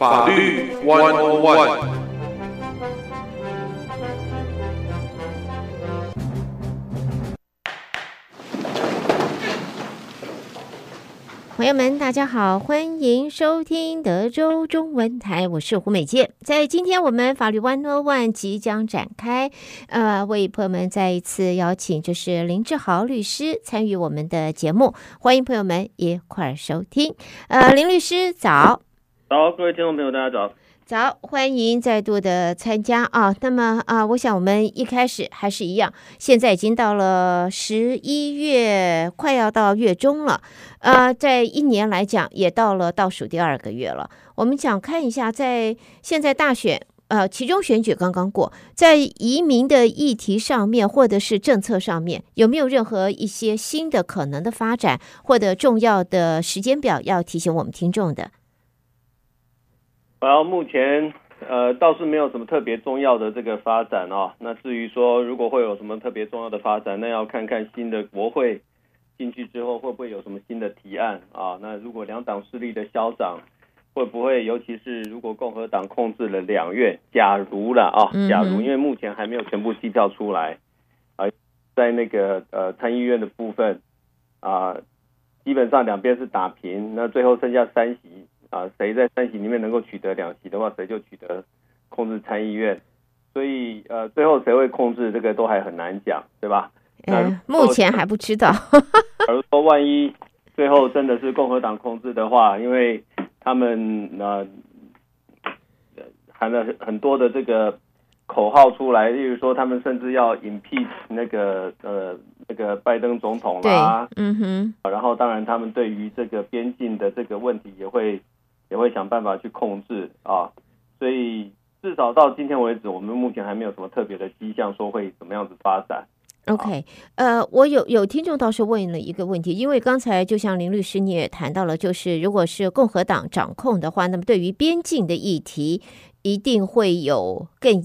法律 One One。朋友们，大家好，欢迎收听德州中文台，我是胡美健。在今天我们法律 One On One 即将展开，呃，为朋友们再一次邀请，就是林志豪律师参与我们的节目，欢迎朋友们一块儿收听。呃，林律师早，早，各位听众朋友，大家早。早，欢迎再度的参加啊！那么啊，我想我们一开始还是一样，现在已经到了十一月，快要到月中了。呃，在一年来讲，也到了倒数第二个月了。我们想看一下，在现在大选，呃，其中选举刚刚过，在移民的议题上面，或者是政策上面，有没有任何一些新的可能的发展，或者重要的时间表要提醒我们听众的？然后目前呃倒是没有什么特别重要的这个发展哦。那至于说如果会有什么特别重要的发展，那要看看新的国会进去之后会不会有什么新的提案啊。那如果两党势力的消长会不会，尤其是如果共和党控制了两院，假如了啊，假如因为目前还没有全部计票出来啊，在那个呃参议院的部分啊，基本上两边是打平，那最后剩下三席。啊，谁在三席里面能够取得两席的话，谁就取得控制参议院。所以，呃，最后谁会控制这个都还很难讲，对吧？嗯，目前还不知道。假如说万一最后真的是共和党控制的话，因为他们呃喊了很多的这个口号出来，例如说他们甚至要 impeach 那个呃。那个拜登总统啦，嗯哼，然后当然他们对于这个边境的这个问题也会也会想办法去控制啊，所以至少到今天为止，我们目前还没有什么特别的迹象说会怎么样子发展。OK，呃，我有有听众倒是问了一个问题，因为刚才就像林律师你也谈到了，就是如果是共和党掌控的话，那么对于边境的议题一定会有更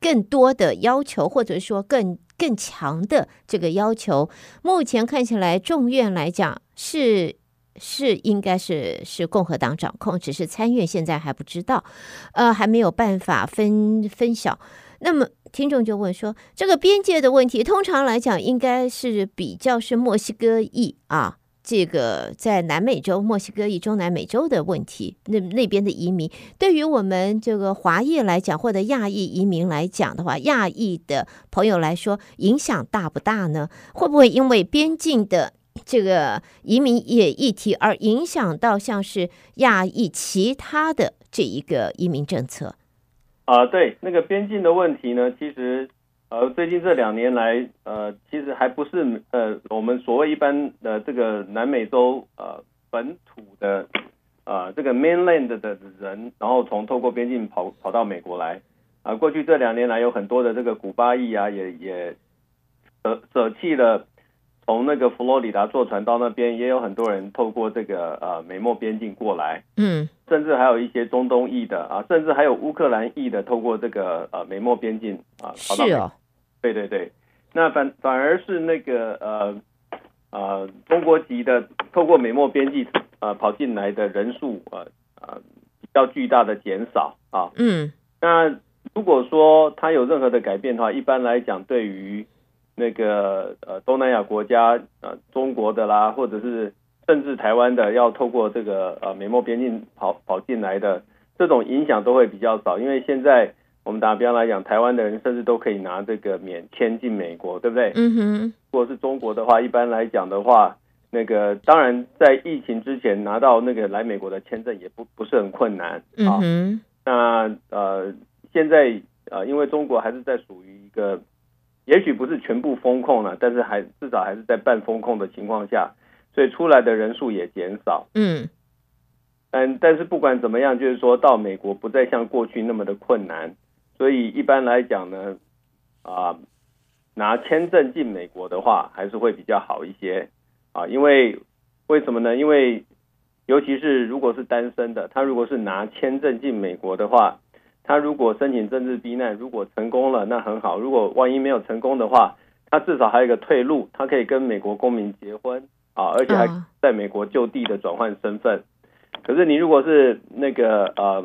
更多的要求，或者说更。更强的这个要求，目前看起来众院来讲是是应该是是共和党掌控，只是参院现在还不知道，呃，还没有办法分分晓。那么听众就问说，这个边界的问题，通常来讲应该是比较是墨西哥裔啊。这个在南美洲、墨西哥裔、中南美洲的问题，那那边的移民，对于我们这个华裔来讲，或者亚裔移民来讲的话，亚裔的朋友来说，影响大不大呢？会不会因为边境的这个移民也议题而影响到像是亚裔其他的这一个移民政策？啊，对，那个边境的问题呢，其实。呃，最近这两年来，呃，其实还不是呃，我们所谓一般的这个南美洲呃本土的呃这个 mainland 的人，然后从透过边境跑跑到美国来啊、过去这两年来，有很多的这个古巴裔啊，也也舍舍弃了从那个佛罗里达坐船到那边，也有很多人透过这个呃美墨边境过来，嗯，甚至还有一些中东裔的啊，甚至还有乌克兰裔的透过这个呃美墨边境啊跑到美国。对对对，那反反而是那个呃呃中国籍的透过美墨边境呃跑进来的人数呃呃比较巨大的减少啊。嗯，那如果说他有任何的改变的话，一般来讲，对于那个呃东南亚国家呃中国的啦，或者是甚至台湾的要透过这个呃美墨边境跑跑进来的这种影响都会比较少，因为现在。我们打比方来讲，台湾的人甚至都可以拿这个免签进美国，对不对？嗯哼。如果是中国的话，一般来讲的话，那个当然在疫情之前拿到那个来美国的签证也不不是很困难。嗯哼。那呃，现在呃，因为中国还是在属于一个，也许不是全部封控了，但是还至少还是在半封控的情况下，所以出来的人数也减少。嗯。但但是不管怎么样，就是说到美国不再像过去那么的困难。所以一般来讲呢，啊，拿签证进美国的话，还是会比较好一些啊。因为为什么呢？因为尤其是如果是单身的，他如果是拿签证进美国的话，他如果申请政治避难，如果成功了，那很好；如果万一没有成功的话，他至少还有一个退路，他可以跟美国公民结婚啊，而且还在美国就地的转换身份。可是你如果是那个呃。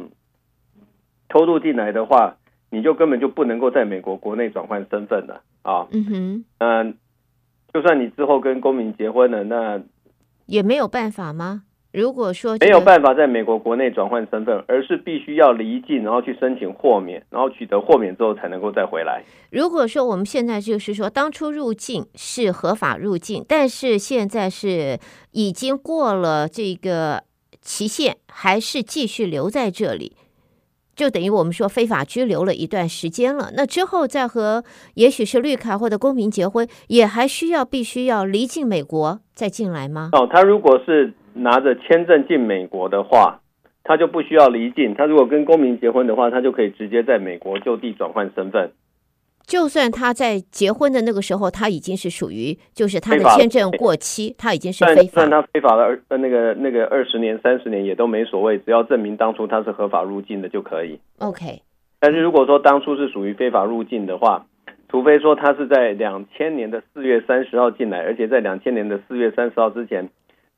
偷渡进来的话，你就根本就不能够在美国国内转换身份了啊。嗯哼，嗯，就算你之后跟公民结婚了，那也没有办法吗？如果说没有办法在美国国内转换身份，而是必须要离境，然后去申请豁免，然后取得豁免之后才能够再回来。如果说我们现在就是说，当初入境是合法入境，但是现在是已经过了这个期限，还是继续留在这里，就等于我们说非法居留了一段时间了。那之后再和也许是绿卡或者公民结婚，也还需要必须要离境美国再进来吗？哦，他如果是。拿着签证进美国的话，他就不需要离境。他如果跟公民结婚的话，他就可以直接在美国就地转换身份。就算他在结婚的那个时候，他已经是属于，就是他的签证过期，他已经是非法。算他非法的二那个那个二十年、三十年也都没所谓，只要证明当初他是合法入境的就可以。OK。但是如果说当初是属于非法入境的话，除非说他是在两千年的四月三十号进来，而且在两千年的四月三十号之前。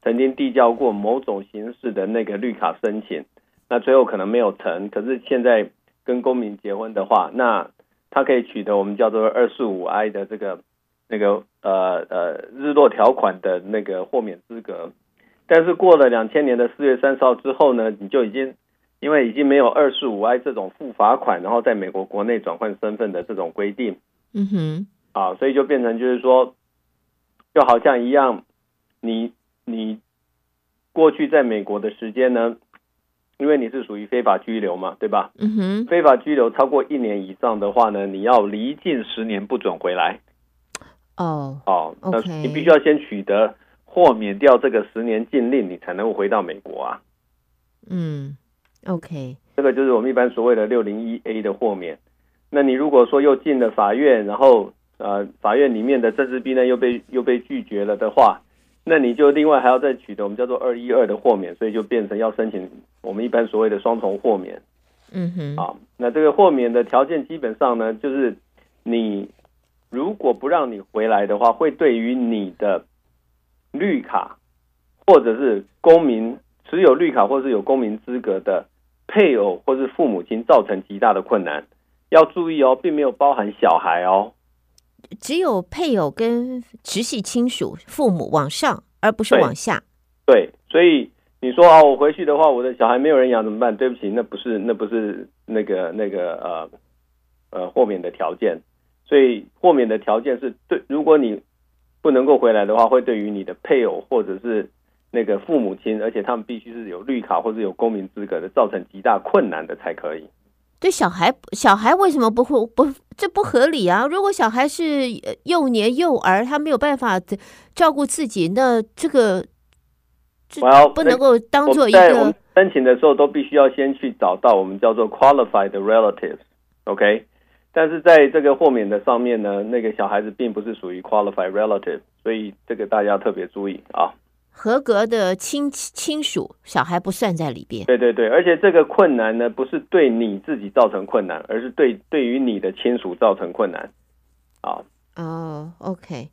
曾经递交过某种形式的那个绿卡申请，那最后可能没有成。可是现在跟公民结婚的话，那他可以取得我们叫做二四五 I 的这个那个呃呃日落条款的那个豁免资格。但是过了两千年的四月三十号之后呢，你就已经因为已经没有二四五 I 这种付罚款，然后在美国国内转换身份的这种规定。嗯哼，啊，所以就变成就是说，就好像一样，你。你过去在美国的时间呢？因为你是属于非法拘留嘛，对吧？嗯哼。非法拘留超过一年以上的话呢，你要离境十年不准回来。哦哦，那你必须要先取得豁免掉这个十年禁令，你才能够回到美国啊。嗯，OK。这个就是我们一般所谓的六零一 A 的豁免。那你如果说又进了法院，然后呃，法院里面的政治逼呢又被又被拒绝了的话。那你就另外还要再取得我们叫做二一二的豁免，所以就变成要申请我们一般所谓的双重豁免。嗯哼，啊，那这个豁免的条件基本上呢，就是你如果不让你回来的话，会对于你的绿卡或者是公民持有绿卡或者是有公民资格的配偶或是父母亲造成极大的困难。要注意哦，并没有包含小孩哦。只有配偶跟直系亲属、父母往上，而不是往下。对，对，所以你说啊，我回去的话，我的小孩没有人养怎么办？对不起，那不是那不是那个那个呃呃豁免的条件。所以豁免的条件是对，如果你不能够回来的话，会对于你的配偶或者是那个父母亲，而且他们必须是有绿卡或者有公民资格的，造成极大困难的才可以。对小孩，小孩为什么不会不？这不合理啊！如果小孩是幼年幼儿，他没有办法照顾自己，那这个这不能够当做一个。我们申请的时候都必须要先去找到我们叫做 qualified relatives，OK？但是在这个豁免的上面呢，那个小孩子并不是属于 qualified relative，所以这个大家特别注意啊。合格的亲亲属，小孩不算在里边。对对对，而且这个困难呢，不是对你自己造成困难，而是对对于你的亲属造成困难。啊哦，OK。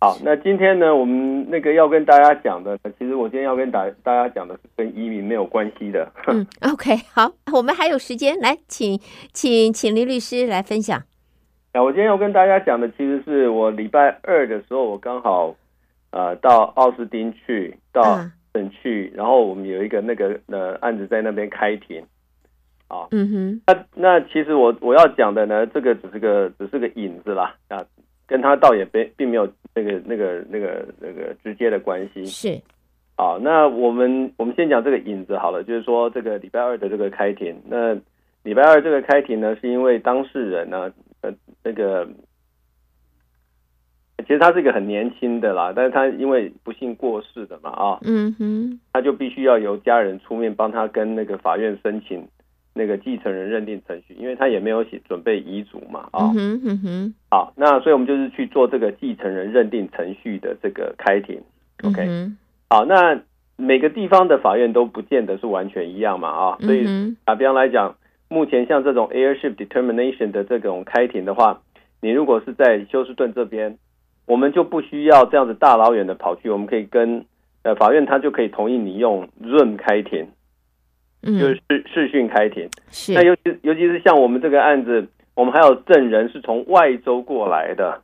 好，那今天呢，我们那个要跟大家讲的，其实我今天要跟大大家讲的是跟移民没有关系的。嗯，OK，好，我们还有时间，来，请请请林律师来分享。那我今天要跟大家讲的，其实是我礼拜二的时候，我刚好。呃，到奥斯汀去，到省去，然后我们有一个那个呃案子在那边开庭，啊，嗯哼，那那其实我我要讲的呢，这个只是个只是个引子啦，啊，跟他倒也并并没有那个那个那个那个直接的关系，是，啊，那我们我们先讲这个引子好了，就是说这个礼拜二的这个开庭，那礼拜二这个开庭呢，是因为当事人呢，呃，那个。其实他是一个很年轻的啦，但是他因为不幸过世的嘛，啊，嗯哼，他就必须要由家人出面帮他跟那个法院申请那个继承人认定程序，因为他也没有写准备遗嘱嘛，啊，嗯哼哼，好，那所以我们就是去做这个继承人认定程序的这个开庭，OK，嗯，好，那每个地方的法院都不见得是完全一样嘛，啊，所以打比方来讲，目前像这种 heirship determination 的这种开庭的话，你如果是在休斯顿这边。我们就不需要这样子大老远的跑去，我们可以跟呃法院，他就可以同意你用 Zoom 开庭，嗯，就是视视讯开庭。是。那尤其尤其是像我们这个案子，我们还有证人是从外州过来的，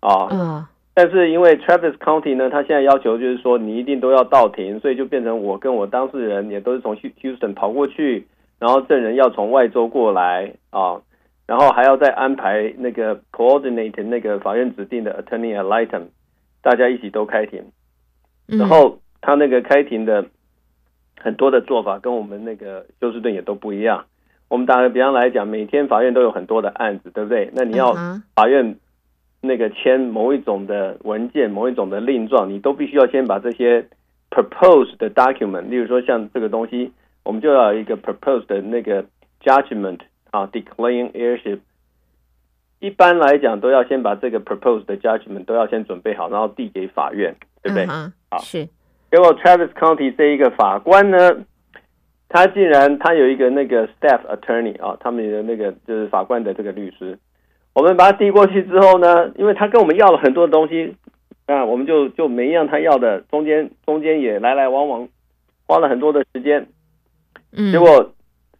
啊，嗯。但是因为 Travis County 呢，他现在要求就是说你一定都要到庭，所以就变成我跟我当事人也都是从 Houston 跑过去，然后证人要从外州过来啊，然后还要再安排那个 coordinate 那个法院指定的 attorney at litem，大家一起都开庭，然后他那个开庭的很多的做法跟我们那个休斯顿也都不一样。我们打个比方来讲，每天法院都有很多的案子，对不对？那你要法院。那个签某一种的文件，某一种的令状，你都必须要先把这些 proposed 的 document，例如说像这个东西，我们就要有一个 proposed 的那个 judgment 啊，declaring heirship。一般来讲，都要先把这个 proposed 的 judgment 都要先准备好，然后递给法院，对不对？好、uh-huh, 是。结果 Travis County 这一个法官呢，他竟然他有一个那个 staff attorney 啊，他们的那个就是法官的这个律师。我们把他递过去之后呢，因为他跟我们要了很多的东西，啊，我们就就没一样他要的，中间中间也来来往往，花了很多的时间，嗯，结果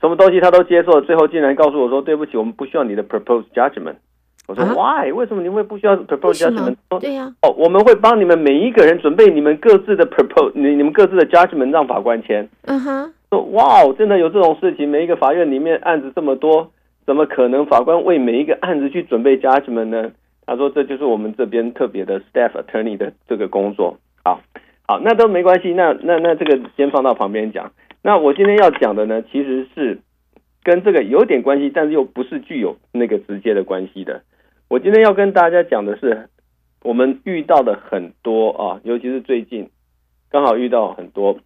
什么东西他都接受，最后竟然告诉我说：“对不起，我们不需要你的 proposed judgment。”我说、啊、：“Why？为什么你会不需要 proposed judgment？” 对呀、啊，哦，我们会帮你们每一个人准备你们各自的 propose，你你们各自的 judgment 让法官签。嗯哼，说哇哦，真的有这种事情？每一个法院里面案子这么多。怎么可能法官为每一个案子去准备 judgment 呢？他说这就是我们这边特别的 staff attorney 的这个工作。好，好，那都没关系。那那那这个先放到旁边讲。那我今天要讲的呢，其实是跟这个有点关系，但是又不是具有那个直接的关系的。我今天要跟大家讲的是，我们遇到的很多啊，尤其是最近刚好遇到很多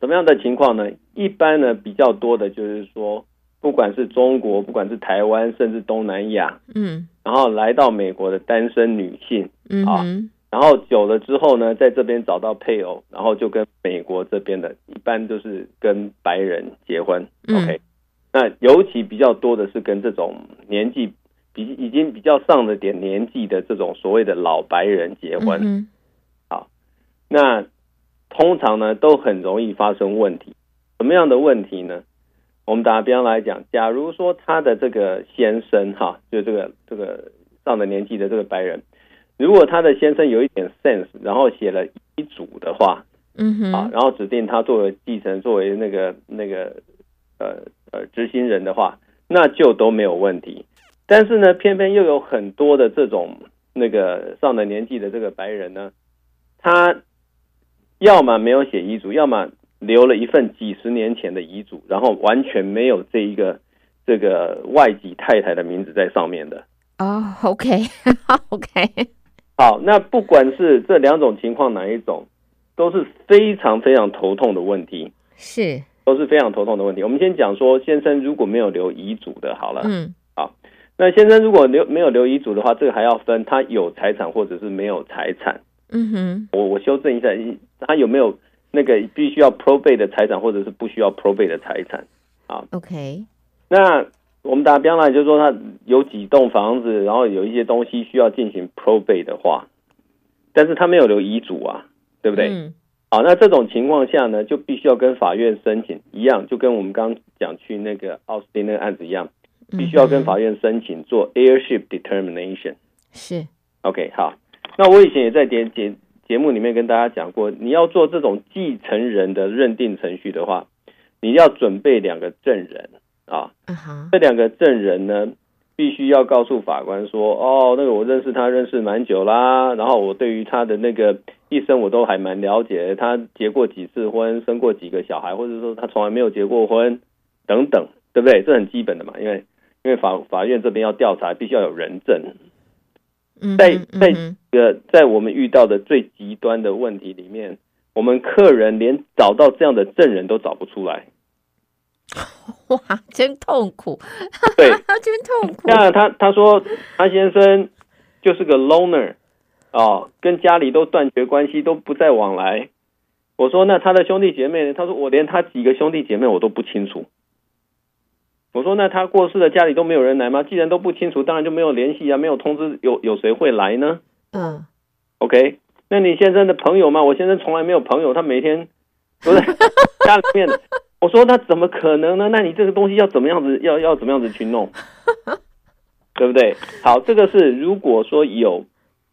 什么样的情况呢？一般呢比较多的就是说。不管是中国，不管是台湾，甚至东南亚，嗯，然后来到美国的单身女性，嗯，啊，然后久了之后呢，在这边找到配偶，然后就跟美国这边的，一般都是跟白人结婚，嗯，OK，那尤其比较多的是跟这种年纪比已经比较上了点年纪的这种所谓的老白人结婚，嗯，好，那通常呢都很容易发生问题，什么样的问题呢？我们打比方来讲，假如说他的这个先生哈，就这个这个上了年纪的这个白人，如果他的先生有一点 sense，然后写了遗嘱的话，嗯哼，啊，然后指定他作为继承，作为那个那个呃呃执行人的话，那就都没有问题。但是呢，偏偏又有很多的这种那个上了年纪的这个白人呢，他要么没有写遗嘱，要么。留了一份几十年前的遗嘱，然后完全没有这一个这个外籍太太的名字在上面的。哦、oh,，OK，OK，okay. 好，那不管是这两种情况哪一种，都是非常非常头痛的问题。是，都是非常头痛的问题。我们先讲说，先生如果没有留遗嘱的，好了，嗯，好，那先生如果留没有留遗嘱的话，这个还要分他有财产或者是没有财产。嗯哼，我我修正一下，他有没有？那个必须要 probate 的财产，或者是不需要 probate 的财产，好，OK。那我们打比方来，就是说他有几栋房子，然后有一些东西需要进行 probate 的话，但是他没有留遗嘱啊，对不对？嗯。好，那这种情况下呢，就必须要跟法院申请一样，就跟我们刚刚讲去那个奥斯汀那个案子一样，必须要跟法院申请做 heirship determination。是。OK，好。那我以前也在点节。节目里面跟大家讲过，你要做这种继承人的认定程序的话，你要准备两个证人啊。Uh-huh. 这两个证人呢，必须要告诉法官说：“哦，那个我认识他认识蛮久啦，然后我对于他的那个一生我都还蛮了解，他结过几次婚，生过几个小孩，或者说他从来没有结过婚等等，对不对？这很基本的嘛，因为因为法法院这边要调查，必须要有人证。”在在个在我们遇到的最极端的问题里面，我们客人连找到这样的证人都找不出来。哇，真痛苦！对，真痛苦。那他他说他先生就是个 loner 哦，跟家里都断绝关系，都不再往来。我说那他的兄弟姐妹呢？他说我连他几个兄弟姐妹我都不清楚。我说：“那他过世的家里都没有人来吗？既然都不清楚，当然就没有联系啊，没有通知有有谁会来呢？”嗯，OK。那你先生的朋友吗？我先生从来没有朋友，他每天对不对？家里面，我说那怎么可能呢？那你这个东西要怎么样子，要要怎么样子去弄，对不对？好，这个是如果说有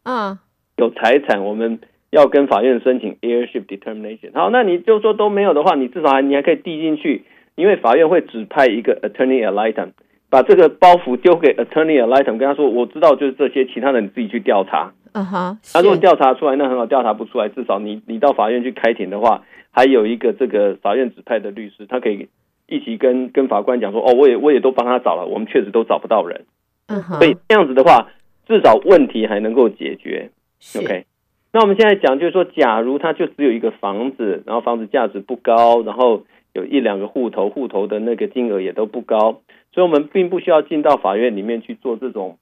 啊有财产，我们要跟法院申请 heirship determination。好，那你就说都没有的话，你至少还你还可以递进去，因为法院会指派一个 attorney ad litem。把这个包袱丢给 attorney ad litem，跟他说：“我知道就是这些，其他的你自己去调查。”嗯哼，他如果调查出来，那很好；调查不出来，至少你你到法院去开庭的话，还有一个这个法院指派的律师，他可以一起跟跟法官讲说：“哦，我也我也都帮他找了，我们确实都找不到人。”嗯哼，所以这样子的话，至少问题还能够解决。OK，那我们现在讲就是说，假如他就只有一个房子，然后房子价值不高，然后有一两个户头，户头的那个金额也都不高。所以，我们并不需要进到法院里面去做这种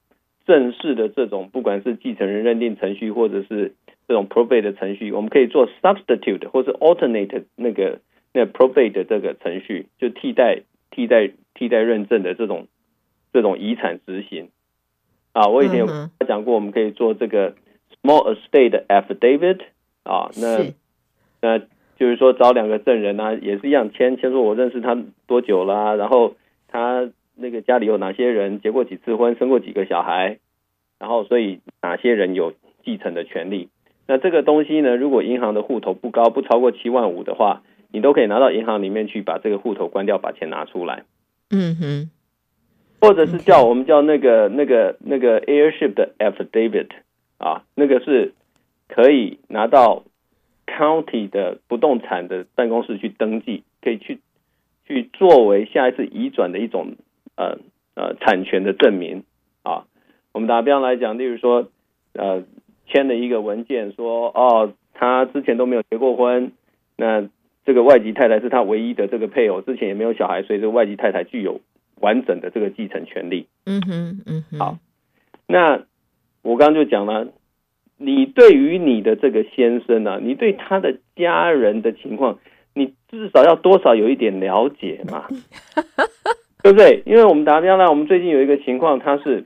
正式的这种，不管是继承人认定程序，或者是这种 probate 的程序，我们可以做 substitute 或者 alternate 那个那 probate 的这个程序，就替代替代替代认证的这种这种遗产执行。啊，我以前有讲过，我们可以做这个 small estate affidavit 啊，那那就是说找两个证人啊，也是一样签签说我认识他多久啦，然后他。那个家里有哪些人结过几次婚，生过几个小孩，然后所以哪些人有继承的权利？那这个东西呢，如果银行的户头不高，不超过七万五的话，你都可以拿到银行里面去把这个户头关掉，把钱拿出来。嗯哼，或者是叫我们叫那个那个那个 heirship 的 affidavit 啊，那个是可以拿到 county 的不动产的办公室去登记，可以去去作为下一次移转的一种。呃呃，产权的证明啊，我们打比方来讲，例如说，呃，签了一个文件说，哦，他之前都没有结过婚，那这个外籍太太是他唯一的这个配偶，之前也没有小孩，所以这个外籍太太具有完整的这个继承权利。嗯哼，嗯哼。好，那我刚刚就讲了，你对于你的这个先生呢、啊，你对他的家人的情况，你至少要多少有一点了解嘛。对不对？因为我们打比方来，我们最近有一个情况，他是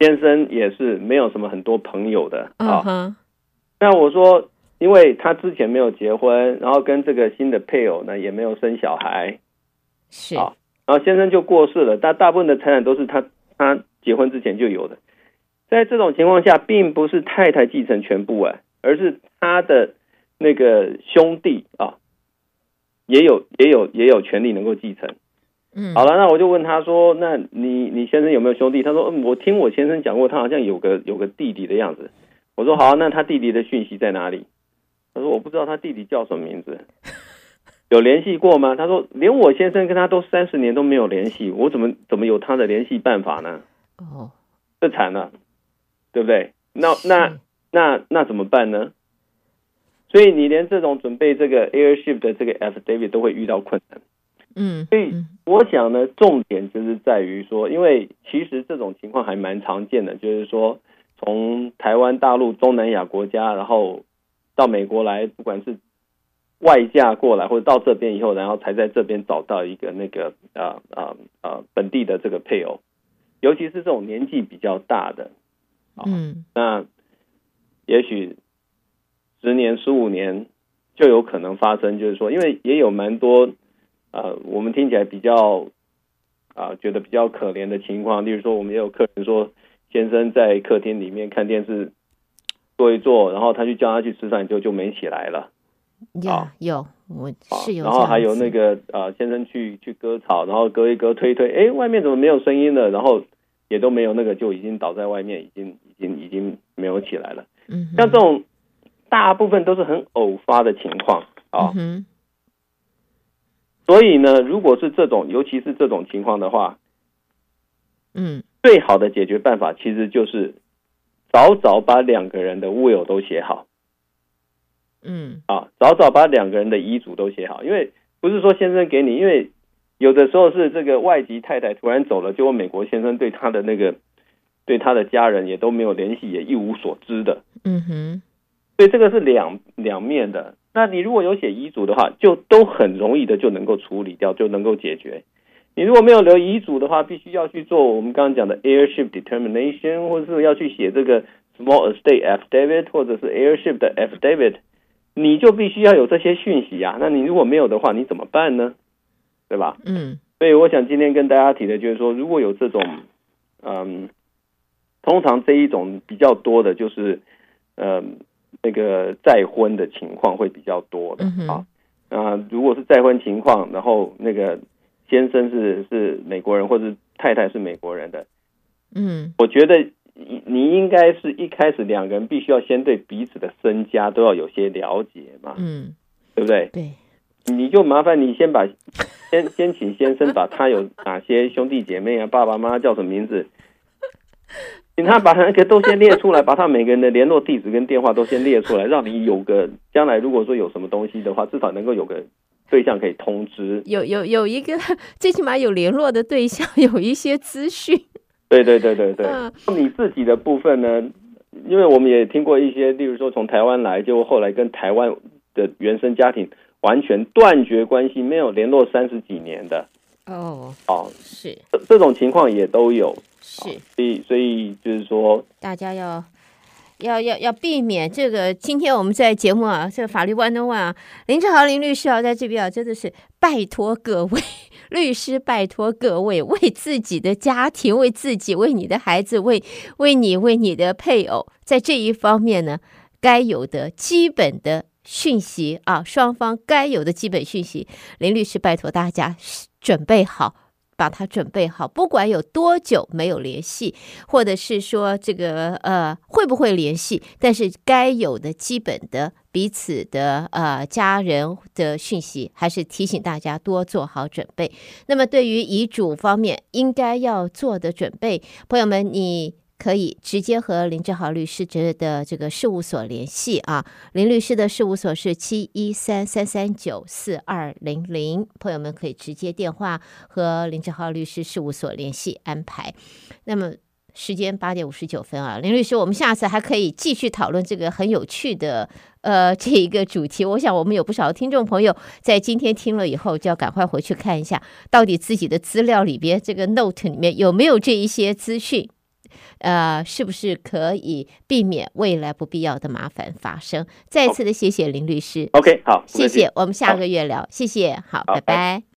先生也是没有什么很多朋友的啊。Uh huh. 那我说，因为他之前没有结婚，然后跟这个新的配偶呢也没有生小孩，是啊，然后先生就过世了，但大部分的财产都是他他结婚之前就有的。在这种情况下，并不是太太继承全部啊，而是他的那个兄弟啊。也有也有也有权利能够继承，嗯，好了，那我就问他说，那你你先生有没有兄弟？他说，嗯，我听我先生讲过，他好像有个有个弟弟的样子。我说好，那他弟弟的讯息在哪里？他说我不知道他弟弟叫什么名字，有联系过吗？他说连我先生跟他都三十年都没有联系，我怎么怎么有他的联系办法呢？哦，这惨了，对不对？那那那那怎么办呢？所以你连这种准备这个 heirship 的这个 affidavit 都会遇到困难，嗯，所以我想呢，重点就是在于说，因为其实这种情况还蛮常见的，就是说从台湾、大陆、东南亚国家，然后到美国来，不管是外嫁过来，或者到这边以后，然后才在这边找到一个那个啊啊啊本地的这个配偶，尤其是这种年纪比较大的，嗯，那也许。十年、十五年就有可能发生，就是说，因为也有蛮多啊、呃，我们听起来比较啊、呃，觉得比较可怜的情况。例如说，我们也有客人说，先生在客厅里面看电视，坐一坐，然后他去叫他去吃饭，就就没起来了。有、yeah, 有，我是有。然后还有那个啊、呃，先生去去割草，然后割一割，推一推，哎，外面怎么没有声音了？然后也都没有那个，就已经倒在外面，已经已经已经没有起来了。嗯，像这种。大部分都是很偶发的情况啊，嗯、所以呢，如果是这种，尤其是这种情况的话，嗯，最好的解决办法其实就是早早把两个人的 will 都写好，嗯，啊，早早把两个人的遗嘱都写好，因为不是说先生给你，因为有的时候是这个外籍太太突然走了，结果美国先生对他的那个对他的家人也都没有联系，也一无所知的，嗯哼。所以这个是两两面的。那你如果有写遗嘱的话，就都很容易的就能够处理掉，就能够解决。你如果没有留遗嘱的话，必须要去做我们刚刚讲的 heirship determination，或者是要去写这个 small estate affidavit，或者是 heirship 的 affidavit，你就必须要有这些讯息啊。那你如果没有的话，你怎么办呢？对吧？嗯。所以我想今天跟大家提的就是说，如果有这种，嗯，通常这一种比较多的，就是，嗯，那个再婚的情况会比较多的啊。那，如果是再婚情况，然后那个先生是是美国人，或者太太是美国人的，嗯，我觉得你应该是一开始两个人必须要先对彼此的身家都要有些了解嘛，嗯，对不对？对，你就麻烦你先把。先先请先生把他有哪些兄弟姐妹啊，爸爸妈妈叫什么名字，请他把那个都先列出来，把他每个人的联络地址跟电话都先列出来，让你有个将来如果说有什么东西的话，至少能够有个对象可以通知。有有有一个 最起码有联络的对象，有一些资讯。对对对对对。嗯。你自己的部分呢？因为我们也听过一些，例如说从台湾来，就后来跟台湾的原生家庭。完全断绝关系，没有联络三十几年的哦哦，是这这种情况也都有，是，所以所以就是说，大家要要要要避免这个。今天我们在节目啊，这个法律 One on One 啊，林志豪林律师啊，在这边啊，真的是拜托各位 律师，拜托各位为自己的家庭，为自己，为你的孩子，为为你，为你的配偶，在这一方面呢，该有的基本的。讯息啊，双方该有的基本讯息，林律师拜托大家准备好，把它准备好。不管有多久没有联系，或者是说这个呃会不会联系，但是该有的基本的彼此的呃家人的讯息，还是提醒大家多做好准备。那么对于遗嘱方面应该要做的准备，朋友们你。可以直接和林志豪律师的这个事务所联系啊，林律师的事务所是七一三三三九四二零零，朋友们可以直接电话和林志豪律师事务所联系安排。那么时间八点五十九分啊，林律师，我们下次还可以继续讨论这个很有趣的呃这一个主题。我想我们有不少听众朋友在今天听了以后，就要赶快回去看一下，到底自己的资料里边这个 note 里面有没有这一些资讯。呃，是不是可以避免未来不必要的麻烦发生？再次的谢谢林律师。OK，好，谢谢，我们下个月聊。谢谢，好。拜拜。